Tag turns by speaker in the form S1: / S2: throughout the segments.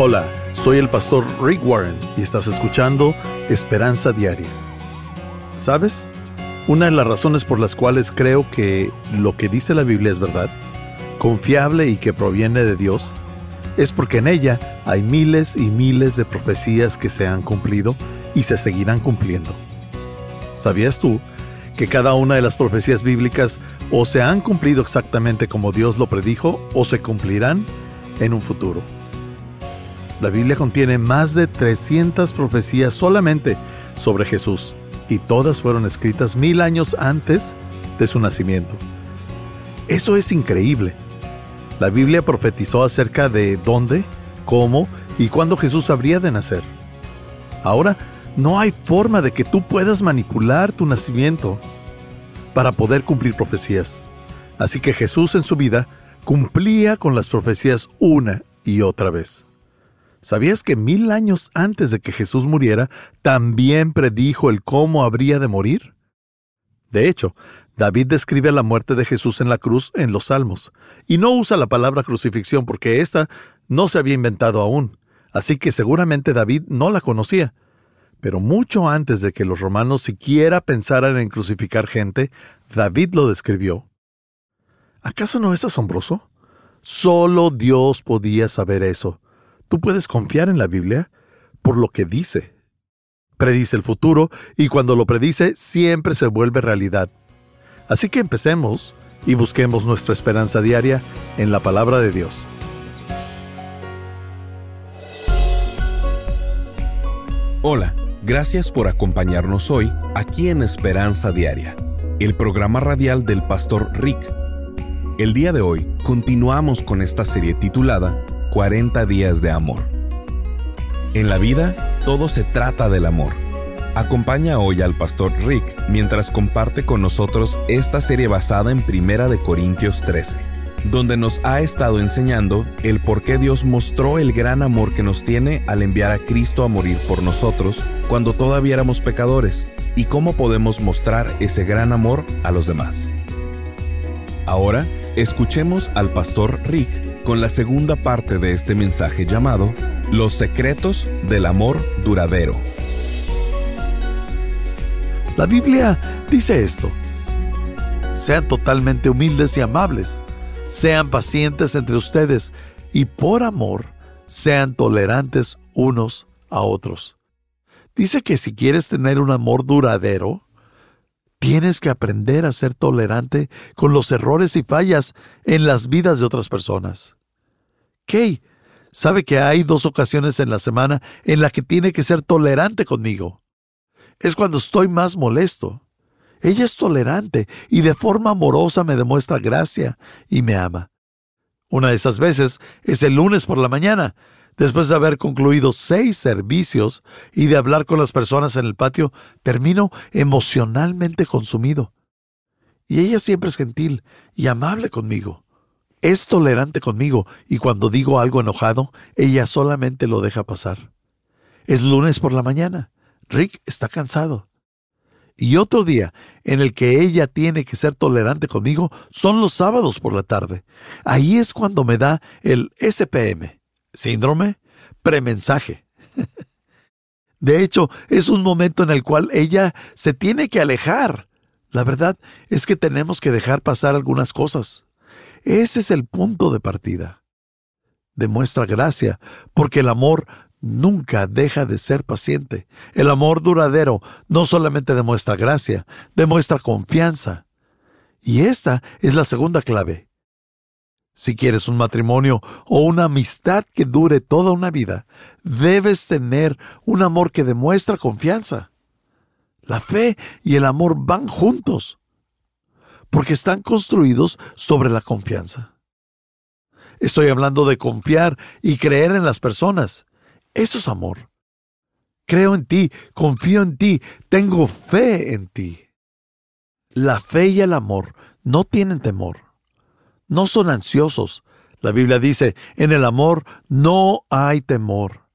S1: Hola, soy el pastor Rick Warren y estás escuchando Esperanza Diaria. ¿Sabes? Una de las razones por las cuales creo que lo que dice la Biblia es verdad, confiable y que proviene de Dios, es porque en ella hay miles y miles de profecías que se han cumplido y se seguirán cumpliendo. ¿Sabías tú que cada una de las profecías bíblicas o se han cumplido exactamente como Dios lo predijo o se cumplirán en un futuro? La Biblia contiene más de 300 profecías solamente sobre Jesús y todas fueron escritas mil años antes de su nacimiento. Eso es increíble. La Biblia profetizó acerca de dónde, cómo y cuándo Jesús habría de nacer. Ahora, no hay forma de que tú puedas manipular tu nacimiento para poder cumplir profecías. Así que Jesús en su vida cumplía con las profecías una y otra vez. ¿Sabías que mil años antes de que Jesús muriera, también predijo el cómo habría de morir? De hecho, David describe la muerte de Jesús en la cruz en los Salmos, y no usa la palabra crucifixión porque ésta no se había inventado aún, así que seguramente David no la conocía. Pero mucho antes de que los romanos siquiera pensaran en crucificar gente, David lo describió. ¿Acaso no es asombroso? Solo Dios podía saber eso Tú puedes confiar en la Biblia por lo que dice. Predice el futuro y cuando lo predice siempre se vuelve realidad. Así que empecemos y busquemos nuestra esperanza diaria en la palabra de Dios.
S2: Hola, gracias por acompañarnos hoy aquí en Esperanza Diaria, el programa radial del pastor Rick. El día de hoy continuamos con esta serie titulada 40 días de amor. En la vida, todo se trata del amor. Acompaña hoy al pastor Rick mientras comparte con nosotros esta serie basada en Primera de Corintios 13, donde nos ha estado enseñando el por qué Dios mostró el gran amor que nos tiene al enviar a Cristo a morir por nosotros cuando todavía éramos pecadores y cómo podemos mostrar ese gran amor a los demás. Ahora, escuchemos al pastor Rick con la segunda parte de este mensaje llamado Los secretos del amor duradero.
S1: La Biblia dice esto. Sean totalmente humildes y amables. Sean pacientes entre ustedes y por amor sean tolerantes unos a otros. Dice que si quieres tener un amor duradero, tienes que aprender a ser tolerante con los errores y fallas en las vidas de otras personas. Kay sabe que hay dos ocasiones en la semana en las que tiene que ser tolerante conmigo. Es cuando estoy más molesto. Ella es tolerante y de forma amorosa me demuestra gracia y me ama. Una de esas veces es el lunes por la mañana, después de haber concluido seis servicios y de hablar con las personas en el patio, termino emocionalmente consumido. Y ella siempre es gentil y amable conmigo es tolerante conmigo y cuando digo algo enojado, ella solamente lo deja pasar. Es lunes por la mañana. Rick está cansado. Y otro día en el que ella tiene que ser tolerante conmigo son los sábados por la tarde. Ahí es cuando me da el SPM, síndrome premensaje. De hecho, es un momento en el cual ella se tiene que alejar. La verdad es que tenemos que dejar pasar algunas cosas. Ese es el punto de partida. Demuestra gracia, porque el amor nunca deja de ser paciente. El amor duradero no solamente demuestra gracia, demuestra confianza. Y esta es la segunda clave. Si quieres un matrimonio o una amistad que dure toda una vida, debes tener un amor que demuestra confianza. La fe y el amor van juntos porque están construidos sobre la confianza. Estoy hablando de confiar y creer en las personas. Eso es amor. Creo en ti, confío en ti, tengo fe en ti. La fe y el amor no tienen temor. No son ansiosos. La Biblia dice, en el amor no hay temor.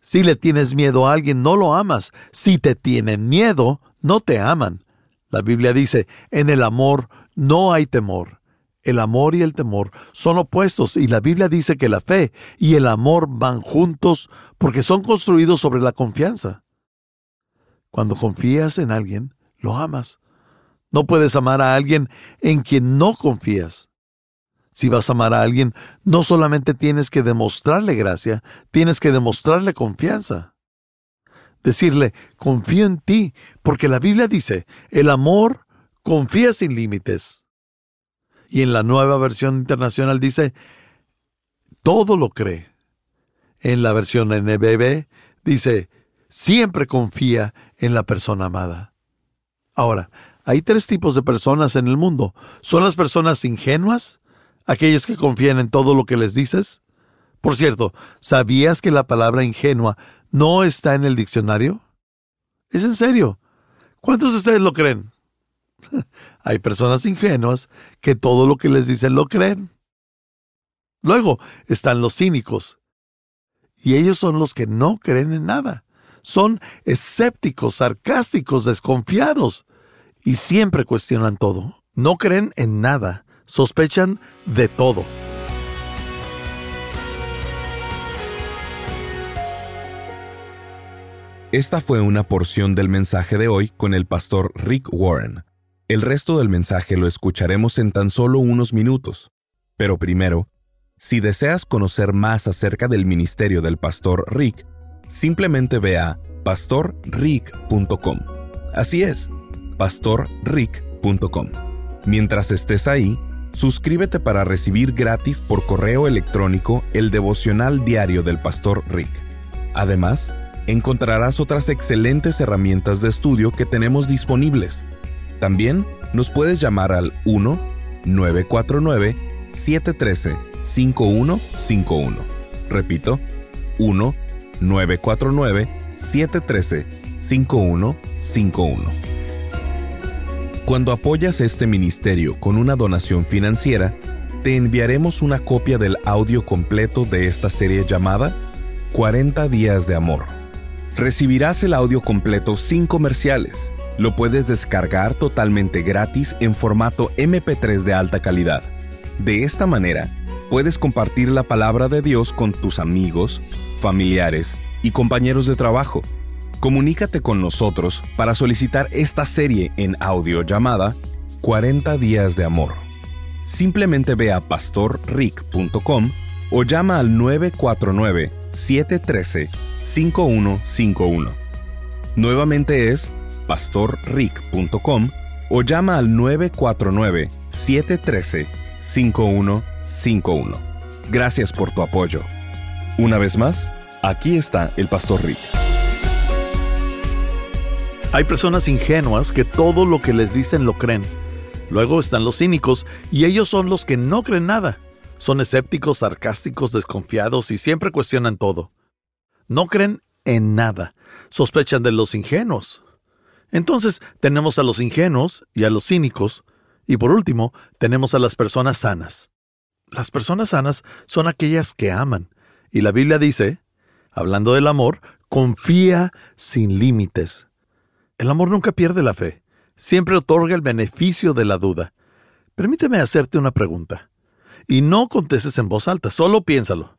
S1: Si le tienes miedo a alguien, no lo amas. Si te tienen miedo, no te aman. La Biblia dice, en el amor no hay temor. El amor y el temor son opuestos y la Biblia dice que la fe y el amor van juntos porque son construidos sobre la confianza. Cuando confías en alguien, lo amas. No puedes amar a alguien en quien no confías. Si vas a amar a alguien, no solamente tienes que demostrarle gracia, tienes que demostrarle confianza. Decirle, confío en ti, porque la Biblia dice, el amor confía sin límites. Y en la nueva versión internacional dice, todo lo cree. En la versión NBB dice, siempre confía en la persona amada. Ahora, hay tres tipos de personas en el mundo. Son las personas ingenuas, aquellos que confían en todo lo que les dices. Por cierto, ¿sabías que la palabra ingenua no está en el diccionario? Es en serio. ¿Cuántos de ustedes lo creen? Hay personas ingenuas que todo lo que les dicen lo creen. Luego están los cínicos. Y ellos son los que no creen en nada. Son escépticos, sarcásticos, desconfiados. Y siempre cuestionan todo. No creen en nada sospechan de todo.
S2: Esta fue una porción del mensaje de hoy con el pastor Rick Warren. El resto del mensaje lo escucharemos en tan solo unos minutos. Pero primero, si deseas conocer más acerca del ministerio del pastor Rick, simplemente ve a pastorrick.com. Así es, pastorrick.com. Mientras estés ahí, Suscríbete para recibir gratis por correo electrónico el devocional diario del pastor Rick. Además, encontrarás otras excelentes herramientas de estudio que tenemos disponibles. También nos puedes llamar al 1-949-713-5151. Repito, 1-949-713-5151. Cuando apoyas este ministerio con una donación financiera, te enviaremos una copia del audio completo de esta serie llamada 40 días de amor. Recibirás el audio completo sin comerciales. Lo puedes descargar totalmente gratis en formato MP3 de alta calidad. De esta manera, puedes compartir la palabra de Dios con tus amigos, familiares y compañeros de trabajo Comunícate con nosotros para solicitar esta serie en audio llamada 40 días de amor. Simplemente ve a pastorrick.com o llama al 949-713-5151. Nuevamente es pastorrick.com o llama al 949-713-5151. Gracias por tu apoyo. Una vez más, aquí está el Pastor Rick.
S1: Hay personas ingenuas que todo lo que les dicen lo creen. Luego están los cínicos y ellos son los que no creen nada. Son escépticos, sarcásticos, desconfiados y siempre cuestionan todo. No creen en nada. Sospechan de los ingenuos. Entonces tenemos a los ingenuos y a los cínicos. Y por último, tenemos a las personas sanas. Las personas sanas son aquellas que aman. Y la Biblia dice, hablando del amor, confía sin límites. El amor nunca pierde la fe, siempre otorga el beneficio de la duda. Permíteme hacerte una pregunta. Y no contestes en voz alta, solo piénsalo.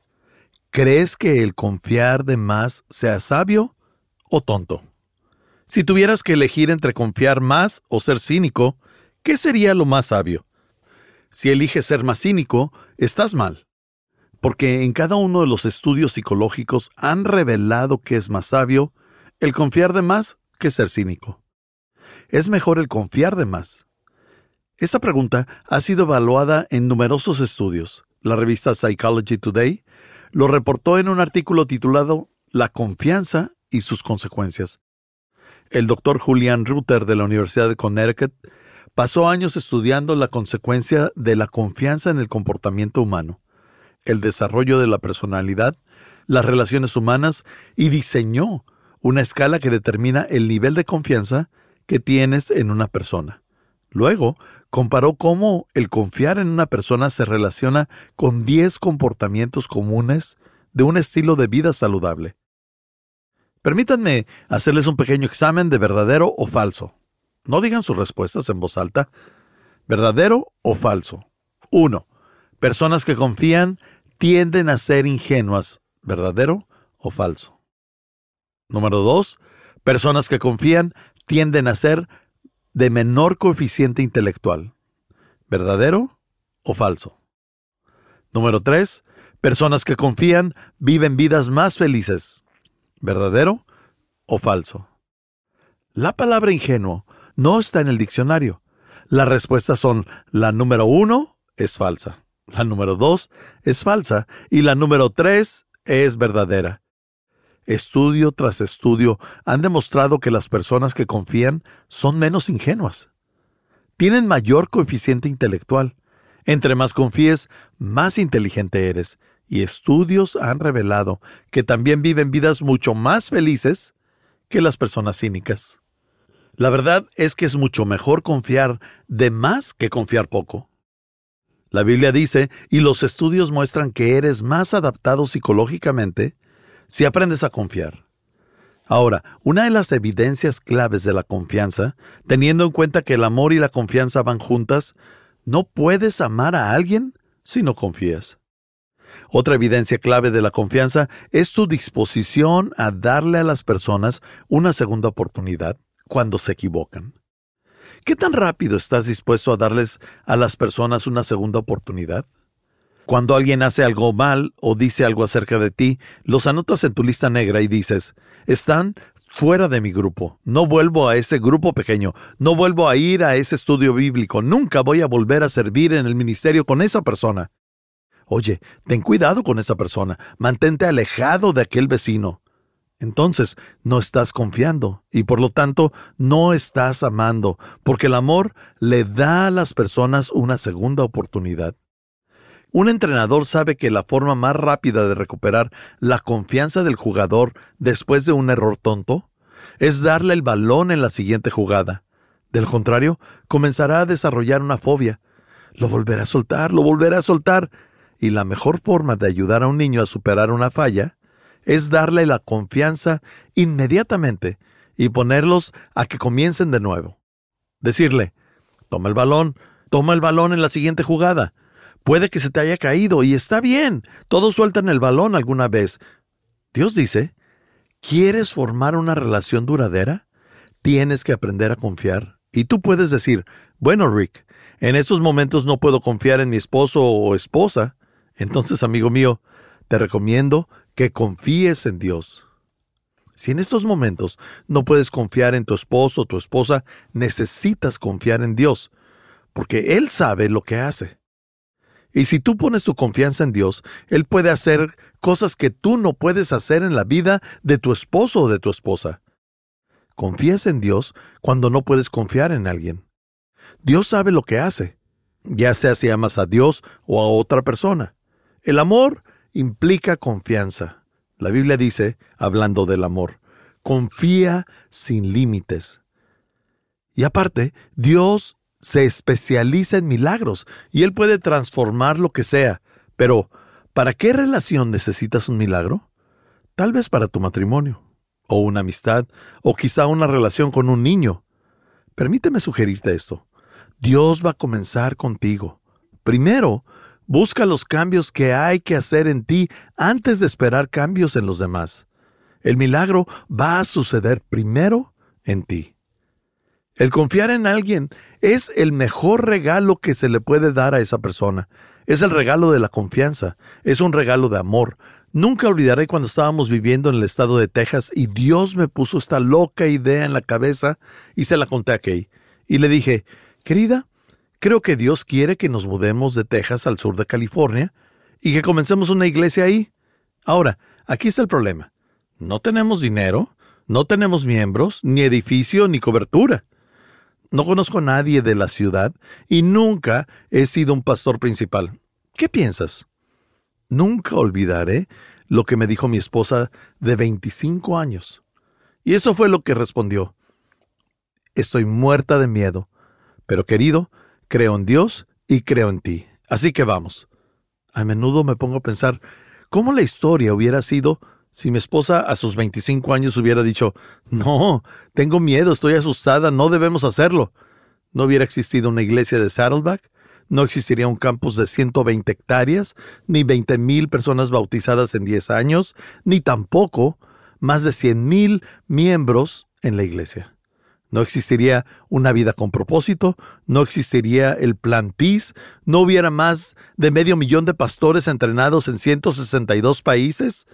S1: ¿Crees que el confiar de más sea sabio o tonto? Si tuvieras que elegir entre confiar más o ser cínico, ¿qué sería lo más sabio? Si eliges ser más cínico, estás mal, porque en cada uno de los estudios psicológicos han revelado que es más sabio el confiar de más que ser cínico. Es mejor el confiar de más. Esta pregunta ha sido evaluada en numerosos estudios. La revista Psychology Today lo reportó en un artículo titulado La confianza y sus consecuencias. El doctor Julian Rutter de la Universidad de Connecticut pasó años estudiando la consecuencia de la confianza en el comportamiento humano, el desarrollo de la personalidad, las relaciones humanas y diseñó una escala que determina el nivel de confianza que tienes en una persona. Luego, comparó cómo el confiar en una persona se relaciona con 10 comportamientos comunes de un estilo de vida saludable. Permítanme hacerles un pequeño examen de verdadero o falso. No digan sus respuestas en voz alta. ¿Verdadero o falso? 1. Personas que confían tienden a ser ingenuas, ¿verdadero o falso? Número 2. Personas que confían tienden a ser de menor coeficiente intelectual, ¿verdadero o falso? Número 3. Personas que confían viven vidas más felices, ¿verdadero o falso? La palabra ingenuo no está en el diccionario. Las respuestas son la número 1 es falsa, la número 2 es falsa y la número 3 es verdadera. Estudio tras estudio han demostrado que las personas que confían son menos ingenuas. Tienen mayor coeficiente intelectual. Entre más confíes, más inteligente eres. Y estudios han revelado que también viven vidas mucho más felices que las personas cínicas. La verdad es que es mucho mejor confiar de más que confiar poco. La Biblia dice, y los estudios muestran que eres más adaptado psicológicamente si aprendes a confiar. Ahora, una de las evidencias claves de la confianza, teniendo en cuenta que el amor y la confianza van juntas, no puedes amar a alguien si no confías. Otra evidencia clave de la confianza es tu disposición a darle a las personas una segunda oportunidad cuando se equivocan. ¿Qué tan rápido estás dispuesto a darles a las personas una segunda oportunidad? Cuando alguien hace algo mal o dice algo acerca de ti, los anotas en tu lista negra y dices, están fuera de mi grupo, no vuelvo a ese grupo pequeño, no vuelvo a ir a ese estudio bíblico, nunca voy a volver a servir en el ministerio con esa persona. Oye, ten cuidado con esa persona, mantente alejado de aquel vecino. Entonces, no estás confiando y por lo tanto no estás amando, porque el amor le da a las personas una segunda oportunidad. Un entrenador sabe que la forma más rápida de recuperar la confianza del jugador después de un error tonto es darle el balón en la siguiente jugada. Del contrario, comenzará a desarrollar una fobia. Lo volverá a soltar, lo volverá a soltar. Y la mejor forma de ayudar a un niño a superar una falla es darle la confianza inmediatamente y ponerlos a que comiencen de nuevo. Decirle, toma el balón, toma el balón en la siguiente jugada. Puede que se te haya caído y está bien. Todos sueltan el balón alguna vez. Dios dice, ¿quieres formar una relación duradera? Tienes que aprender a confiar. Y tú puedes decir, bueno, Rick, en estos momentos no puedo confiar en mi esposo o esposa. Entonces, amigo mío, te recomiendo que confíes en Dios. Si en estos momentos no puedes confiar en tu esposo o tu esposa, necesitas confiar en Dios, porque Él sabe lo que hace. Y si tú pones tu confianza en Dios, Él puede hacer cosas que tú no puedes hacer en la vida de tu esposo o de tu esposa. Confías en Dios cuando no puedes confiar en alguien. Dios sabe lo que hace, ya sea si amas a Dios o a otra persona. El amor implica confianza. La Biblia dice, hablando del amor, confía sin límites. Y aparte, Dios se especializa en milagros y Él puede transformar lo que sea. Pero, ¿para qué relación necesitas un milagro? Tal vez para tu matrimonio, o una amistad, o quizá una relación con un niño. Permíteme sugerirte esto. Dios va a comenzar contigo. Primero, busca los cambios que hay que hacer en ti antes de esperar cambios en los demás. El milagro va a suceder primero en ti. El confiar en alguien es el mejor regalo que se le puede dar a esa persona. Es el regalo de la confianza, es un regalo de amor. Nunca olvidaré cuando estábamos viviendo en el estado de Texas y Dios me puso esta loca idea en la cabeza y se la conté a Kay. Y le dije, querida, creo que Dios quiere que nos mudemos de Texas al sur de California y que comencemos una iglesia ahí. Ahora, aquí está el problema. No tenemos dinero, no tenemos miembros, ni edificio, ni cobertura. No conozco a nadie de la ciudad y nunca he sido un pastor principal. ¿Qué piensas? Nunca olvidaré lo que me dijo mi esposa de 25 años. Y eso fue lo que respondió. Estoy muerta de miedo, pero querido, creo en Dios y creo en ti. Así que vamos. A menudo me pongo a pensar cómo la historia hubiera sido si mi esposa a sus 25 años hubiera dicho, no, tengo miedo, estoy asustada, no debemos hacerlo, no hubiera existido una iglesia de Saddleback, no existiría un campus de 120 hectáreas, ni 20 mil personas bautizadas en 10 años, ni tampoco más de 100 mil miembros en la iglesia. No existiría una vida con propósito, no existiría el plan PIS, no hubiera más de medio millón de pastores entrenados en 162 países.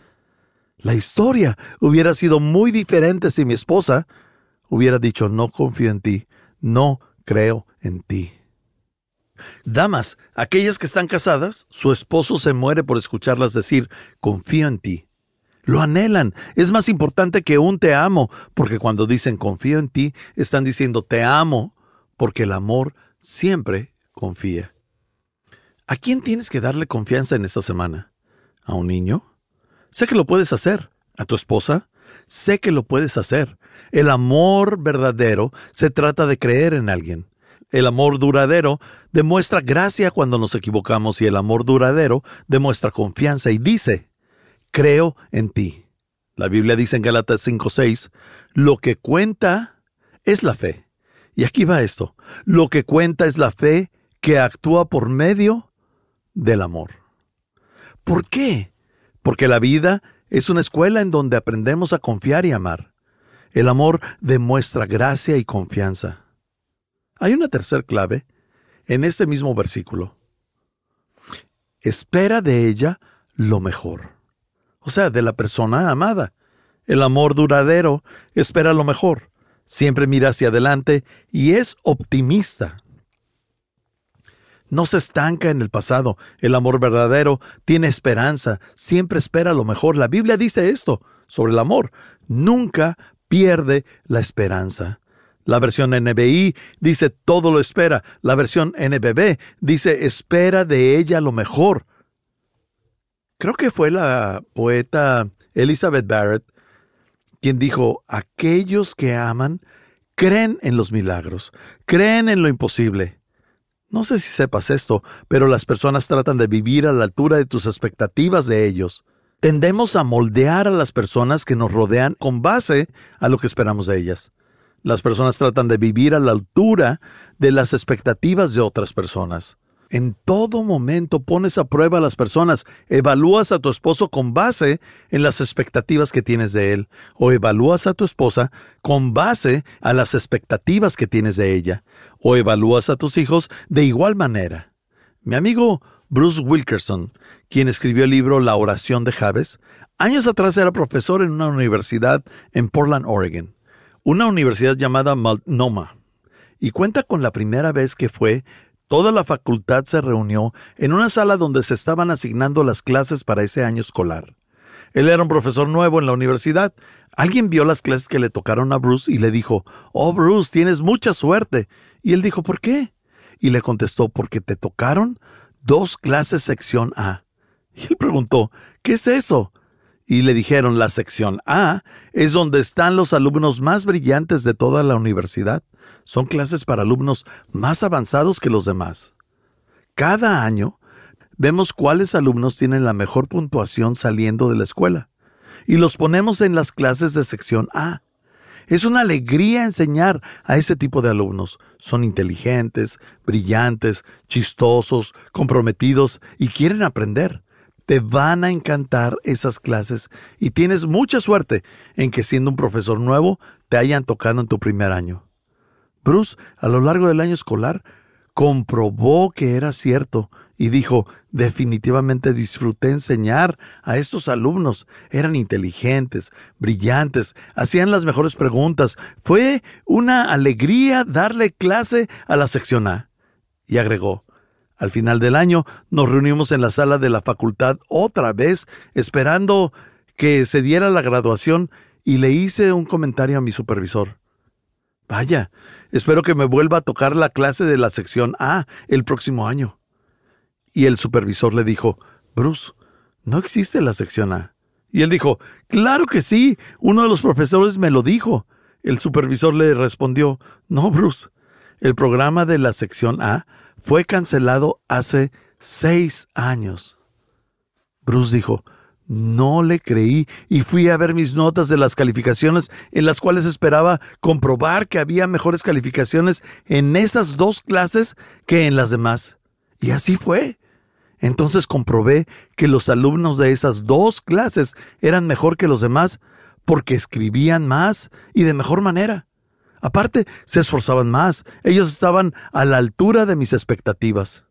S1: La historia hubiera sido muy diferente si mi esposa hubiera dicho no confío en ti, no creo en ti. Damas, aquellas que están casadas, su esposo se muere por escucharlas decir confío en ti. Lo anhelan. Es más importante que un te amo, porque cuando dicen confío en ti, están diciendo te amo, porque el amor siempre confía. ¿A quién tienes que darle confianza en esta semana? ¿A un niño? Sé que lo puedes hacer. ¿A tu esposa? Sé que lo puedes hacer. El amor verdadero se trata de creer en alguien. El amor duradero demuestra gracia cuando nos equivocamos y el amor duradero demuestra confianza y dice, creo en ti. La Biblia dice en Galatas 5:6, lo que cuenta es la fe. Y aquí va esto, lo que cuenta es la fe que actúa por medio del amor. ¿Por qué? Porque la vida es una escuela en donde aprendemos a confiar y amar. El amor demuestra gracia y confianza. Hay una tercera clave en este mismo versículo. Espera de ella lo mejor o sea, de la persona amada. El amor duradero espera lo mejor, siempre mira hacia adelante y es optimista. No se estanca en el pasado. El amor verdadero tiene esperanza, siempre espera lo mejor. La Biblia dice esto sobre el amor. Nunca pierde la esperanza. La versión NBI dice todo lo espera. La versión NBB dice espera de ella lo mejor creo que fue la poeta Elizabeth Barrett quien dijo, aquellos que aman creen en los milagros, creen en lo imposible. No sé si sepas esto, pero las personas tratan de vivir a la altura de tus expectativas de ellos. Tendemos a moldear a las personas que nos rodean con base a lo que esperamos de ellas. Las personas tratan de vivir a la altura de las expectativas de otras personas. En todo momento pones a prueba a las personas, evalúas a tu esposo con base en las expectativas que tienes de él, o evalúas a tu esposa con base a las expectativas que tienes de ella, o evalúas a tus hijos de igual manera. Mi amigo Bruce Wilkerson, quien escribió el libro La oración de Javes, años atrás era profesor en una universidad en Portland, Oregon, una universidad llamada Multnomah, y cuenta con la primera vez que fue Toda la facultad se reunió en una sala donde se estaban asignando las clases para ese año escolar. Él era un profesor nuevo en la universidad. Alguien vio las clases que le tocaron a Bruce y le dijo, Oh, Bruce, tienes mucha suerte. Y él dijo, ¿por qué? Y le contestó, porque te tocaron dos clases sección A. Y él preguntó, ¿qué es eso? Y le dijeron, la sección A es donde están los alumnos más brillantes de toda la universidad son clases para alumnos más avanzados que los demás. Cada año vemos cuáles alumnos tienen la mejor puntuación saliendo de la escuela y los ponemos en las clases de sección A. Es una alegría enseñar a ese tipo de alumnos. Son inteligentes, brillantes, chistosos, comprometidos y quieren aprender. Te van a encantar esas clases y tienes mucha suerte en que siendo un profesor nuevo te hayan tocado en tu primer año. Bruce, a lo largo del año escolar, comprobó que era cierto y dijo, definitivamente disfruté enseñar a estos alumnos. Eran inteligentes, brillantes, hacían las mejores preguntas. Fue una alegría darle clase a la sección A. Y agregó, al final del año nos reunimos en la sala de la facultad otra vez, esperando que se diera la graduación, y le hice un comentario a mi supervisor. Vaya, espero que me vuelva a tocar la clase de la sección A el próximo año. Y el supervisor le dijo, Bruce, no existe la sección A. Y él dijo, claro que sí, uno de los profesores me lo dijo. El supervisor le respondió, no, Bruce, el programa de la sección A fue cancelado hace seis años. Bruce dijo, no le creí y fui a ver mis notas de las calificaciones en las cuales esperaba comprobar que había mejores calificaciones en esas dos clases que en las demás. Y así fue. Entonces comprobé que los alumnos de esas dos clases eran mejor que los demás porque escribían más y de mejor manera. Aparte, se esforzaban más. Ellos estaban a la altura de mis expectativas.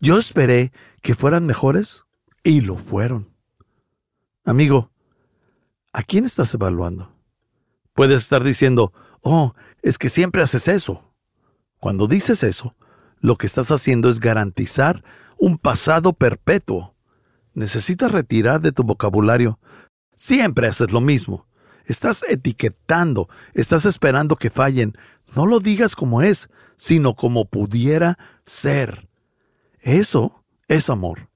S1: Yo esperé que fueran mejores y lo fueron. Amigo, ¿a quién estás evaluando? Puedes estar diciendo, oh, es que siempre haces eso. Cuando dices eso, lo que estás haciendo es garantizar un pasado perpetuo. Necesitas retirar de tu vocabulario. Siempre haces lo mismo. Estás etiquetando, estás esperando que fallen. No lo digas como es, sino como pudiera ser. Eso es amor.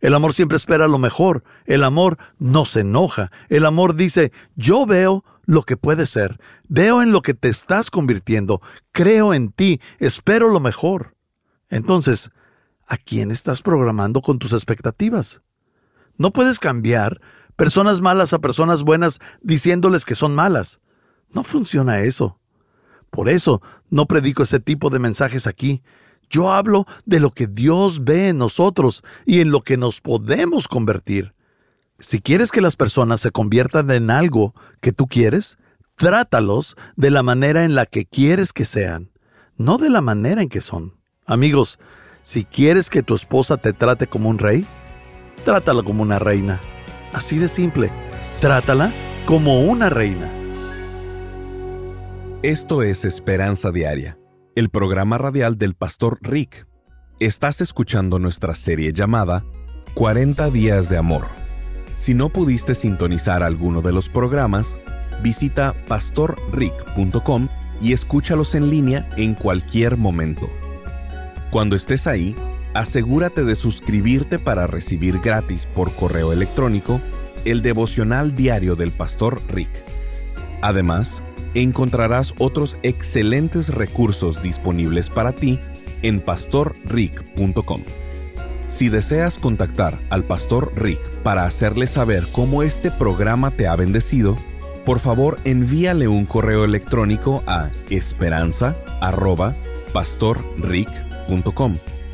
S1: El amor siempre espera lo mejor. El amor no se enoja. El amor dice, yo veo lo que puede ser. Veo en lo que te estás convirtiendo. Creo en ti. Espero lo mejor. Entonces, ¿a quién estás programando con tus expectativas? No puedes cambiar personas malas a personas buenas diciéndoles que son malas. No funciona eso. Por eso no predico ese tipo de mensajes aquí. Yo hablo de lo que Dios ve en nosotros y en lo que nos podemos convertir. Si quieres que las personas se conviertan en algo que tú quieres, trátalos de la manera en la que quieres que sean, no de la manera en que son. Amigos, si quieres que tu esposa te trate como un rey, trátala como una reina. Así de simple. Trátala como una reina.
S2: Esto es Esperanza Diaria, el programa radial del pastor Rick. Estás escuchando nuestra serie llamada 40 días de amor. Si no pudiste sintonizar alguno de los programas, visita pastorrick.com y escúchalos en línea en cualquier momento. Cuando estés ahí, asegúrate de suscribirte para recibir gratis por correo electrónico el devocional diario del pastor Rick. Además, encontrarás otros excelentes recursos disponibles para ti en pastorrick.com. Si deseas contactar al pastor Rick para hacerle saber cómo este programa te ha bendecido, por favor envíale un correo electrónico a esperanza@pastorrick.com.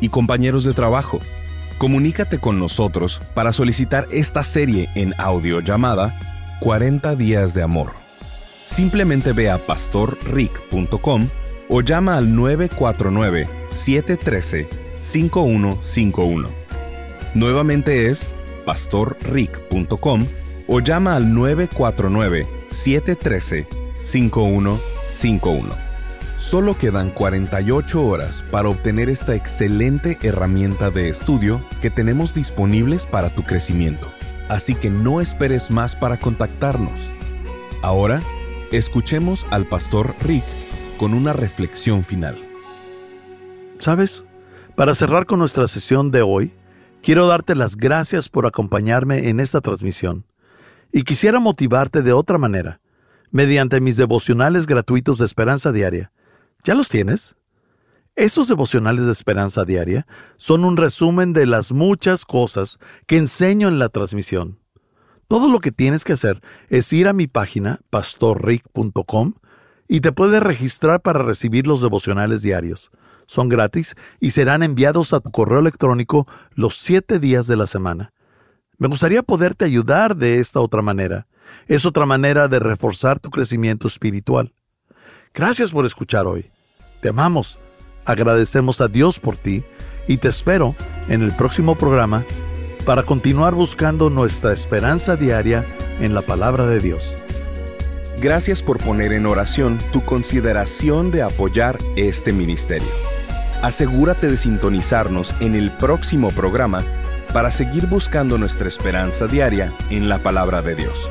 S2: y compañeros de trabajo. Comunícate con nosotros para solicitar esta serie en audio llamada 40 días de amor. Simplemente ve a pastorrick.com o llama al 949-713-5151. Nuevamente es pastorrick.com o llama al 949-713-5151. Solo quedan 48 horas para obtener esta excelente herramienta de estudio que tenemos disponibles para tu crecimiento. Así que no esperes más para contactarnos. Ahora, escuchemos al pastor Rick con una reflexión final.
S1: ¿Sabes? Para cerrar con nuestra sesión de hoy, quiero darte las gracias por acompañarme en esta transmisión. Y quisiera motivarte de otra manera, mediante mis devocionales gratuitos de esperanza diaria ¿Ya los tienes? Estos devocionales de esperanza diaria son un resumen de las muchas cosas que enseño en la transmisión. Todo lo que tienes que hacer es ir a mi página pastorrick.com y te puedes registrar para recibir los devocionales diarios. Son gratis y serán enviados a tu correo electrónico los siete días de la semana. Me gustaría poderte ayudar de esta otra manera. Es otra manera de reforzar tu crecimiento espiritual. Gracias por escuchar hoy. Te amamos, agradecemos a Dios por ti y te espero en el próximo programa para continuar buscando nuestra esperanza diaria en la palabra de Dios.
S2: Gracias por poner en oración tu consideración de apoyar este ministerio. Asegúrate de sintonizarnos en el próximo programa para seguir buscando nuestra esperanza diaria en la palabra de Dios.